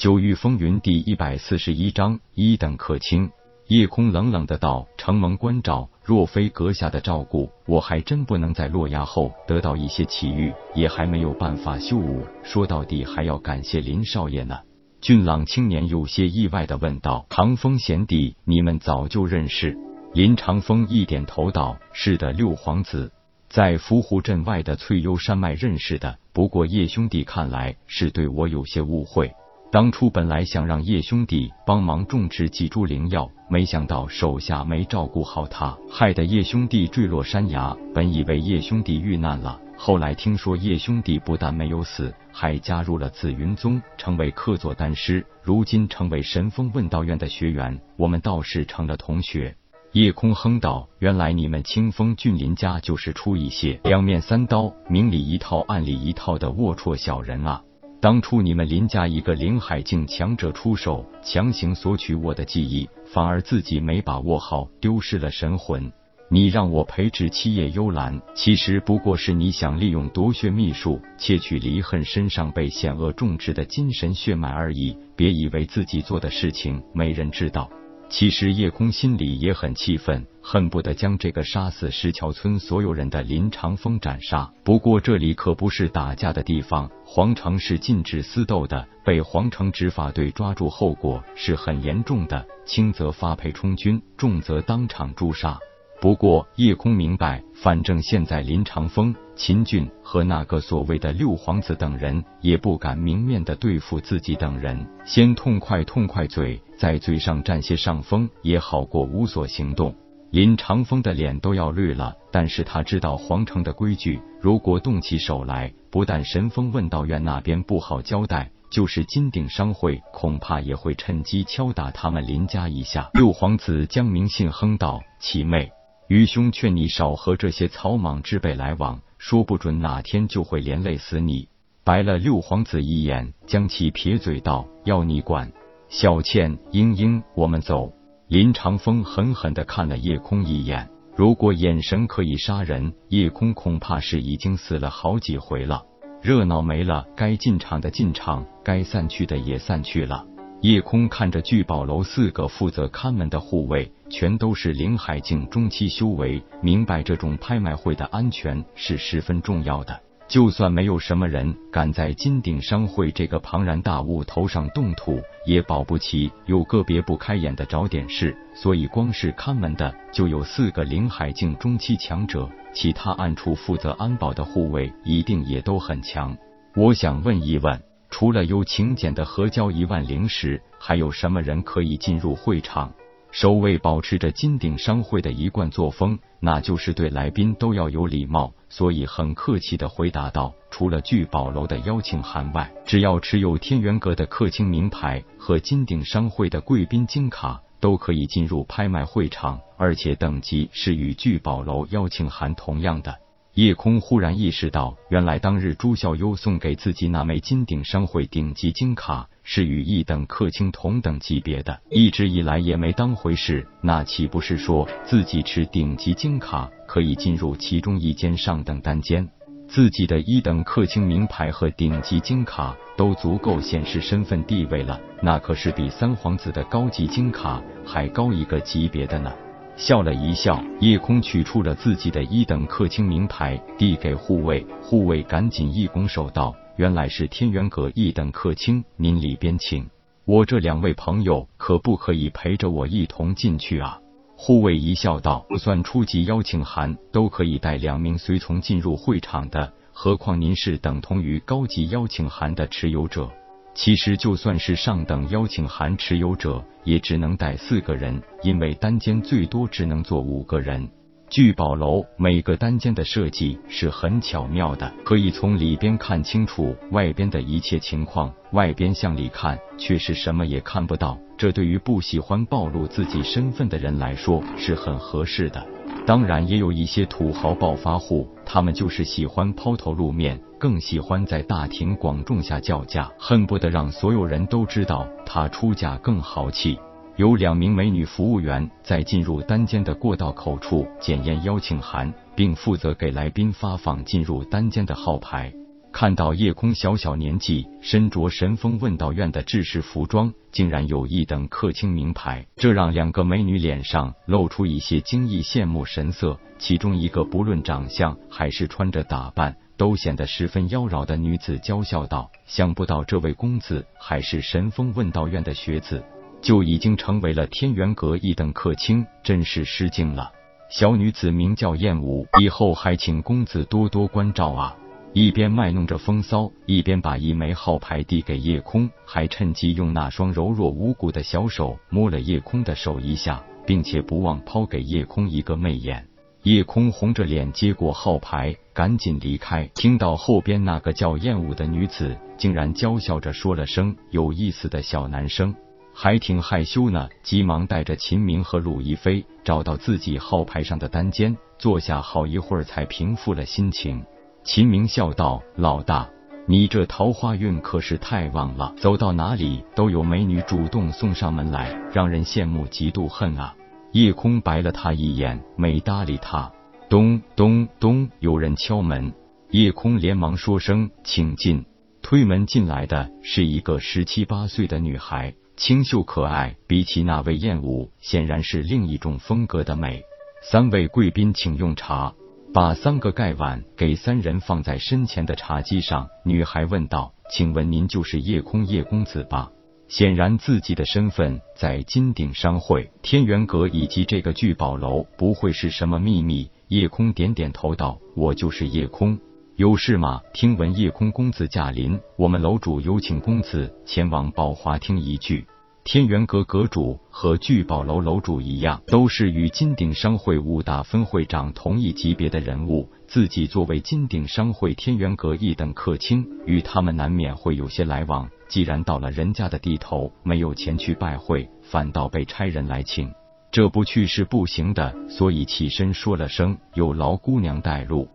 九域风云第一百四十一章一等客卿。夜空冷冷的道：“承蒙关照，若非阁下的照顾，我还真不能在落崖后得到一些奇遇，也还没有办法修武。说到底，还要感谢林少爷呢。”俊朗青年有些意外的问道：“长风贤弟，你们早就认识？”林长风一点头道：“是的，六皇子在伏虎镇外的翠幽山脉认识的。不过叶兄弟看来是对我有些误会。”当初本来想让叶兄弟帮忙种植几株灵药，没想到手下没照顾好他，害得叶兄弟坠落山崖。本以为叶兄弟遇难了，后来听说叶兄弟不但没有死，还加入了紫云宗，成为客座丹师，如今成为神风问道院的学员，我们倒是成了同学。夜空哼道：“原来你们清风峻林家就是出一些两面三刀、明里一套暗里一套的龌龊小人啊！”当初你们林家一个林海境强者出手，强行索取我的记忆，反而自己没把握好，丢失了神魂。你让我培植七叶幽兰，其实不过是你想利用夺血秘术窃取离恨身上被险恶种植的精神血脉而已。别以为自己做的事情没人知道。其实叶空心里也很气愤，恨不得将这个杀死石桥村所有人的林长风斩杀。不过这里可不是打架的地方，皇城是禁止私斗的，被皇城执法队抓住，后果是很严重的，轻则发配充军，重则当场诛杀。不过叶空明白，反正现在林长风、秦俊和那个所谓的六皇子等人也不敢明面的对付自己等人，先痛快痛快嘴，在嘴上占些上风也好过无所行动。林长风的脸都要绿了，但是他知道皇城的规矩，如果动起手来，不但神风问道院那边不好交代，就是金鼎商会恐怕也会趁机敲打他们林家一下。六皇子江明信哼道：“七妹。”愚兄劝你少和这些草莽之辈来往，说不准哪天就会连累死你。白了六皇子一眼，将其撇嘴道：“要你管。”小倩、英英，我们走。林长风狠狠的看了叶空一眼，如果眼神可以杀人，叶空恐怕是已经死了好几回了。热闹没了，该进场的进场，该散去的也散去了。夜空看着聚宝楼四个负责看门的护卫，全都是灵海境中期修为，明白这种拍卖会的安全是十分重要的。就算没有什么人敢在金鼎商会这个庞然大物头上动土，也保不齐有个别不开眼的找点事。所以，光是看门的就有四个灵海境中期强者，其他暗处负责安保的护卫一定也都很强。我想问一问。除了有请柬的核交一万灵石，还有什么人可以进入会场？守卫保持着金鼎商会的一贯作风，那就是对来宾都要有礼貌，所以很客气的回答道：“除了聚宝楼的邀请函外，只要持有天元阁的客卿名牌和金鼎商会的贵宾金卡，都可以进入拍卖会场，而且等级是与聚宝楼邀请函同样的。”夜空忽然意识到，原来当日朱孝优送给自己那枚金鼎商会顶级金卡是与一等客卿同等级别的，一直以来也没当回事。那岂不是说自己持顶级金卡可以进入其中一间上等单间？自己的一等客卿名牌和顶级金卡都足够显示身份地位了，那可是比三皇子的高级金卡还高一个级别的呢。笑了一笑，夜空取出了自己的一等客卿名牌，递给护卫。护卫赶紧一拱手道：“原来是天元阁一等客卿，您里边请。我这两位朋友可不可以陪着我一同进去啊？”护卫一笑道：“就算初级邀请函，都可以带两名随从进入会场的，何况您是等同于高级邀请函的持有者。”其实就算是上等邀请函持有者，也只能带四个人，因为单间最多只能坐五个人。聚宝楼每个单间的设计是很巧妙的，可以从里边看清楚外边的一切情况，外边向里看却是什么也看不到。这对于不喜欢暴露自己身份的人来说是很合适的。当然，也有一些土豪暴发户，他们就是喜欢抛头露面，更喜欢在大庭广众下叫价，恨不得让所有人都知道他出价更豪气。有两名美女服务员在进入单间的过道口处检验邀请函，并负责给来宾发放进入单间的号牌。看到叶空小小年纪身着神风问道院的制式服装，竟然有一等客卿名牌，这让两个美女脸上露出一些惊异羡慕神色。其中一个不论长相还是穿着打扮，都显得十分妖娆的女子娇笑道：“想不到这位公子还是神风问道院的学子，就已经成为了天元阁一等客卿，真是失敬了。”小女子名叫燕舞，以后还请公子多多关照啊！一边卖弄着风骚，一边把一枚号牌递给叶空，还趁机用那双柔弱无骨的小手摸了叶空的手一下，并且不忘抛给叶空一个媚眼。叶空红着脸接过号牌，赶紧离开。听到后边那个叫燕舞的女子竟然娇笑着说了声“有意思的小男生”。还挺害羞呢，急忙带着秦明和鲁一飞找到自己号牌上的单间，坐下好一会儿才平复了心情。秦明笑道：“老大，你这桃花运可是太旺了，走到哪里都有美女主动送上门来，让人羡慕嫉妒恨啊。”夜空白了他一眼，没搭理他。咚咚咚，有人敲门，夜空连忙说声：“请进。”推门进来的是一个十七八岁的女孩。清秀可爱，比起那位艳舞，显然是另一种风格的美。三位贵宾，请用茶。把三个盖碗给三人放在身前的茶几上。女孩问道：“请问您就是夜空叶公子吧？”显然自己的身份在金鼎商会、天元阁以及这个聚宝楼不会是什么秘密。夜空点点头道：“我就是夜空。”有事吗？听闻夜空公子驾临，我们楼主有请公子前往宝华厅一聚。天元阁阁主和聚宝楼楼主一样，都是与金鼎商会五大分会长同一级别的人物。自己作为金鼎商会天元阁一等客卿，与他们难免会有些来往。既然到了人家的地头，没有前去拜会，反倒被差人来请，这不去是不行的。所以起身说了声：“有劳姑娘带路。”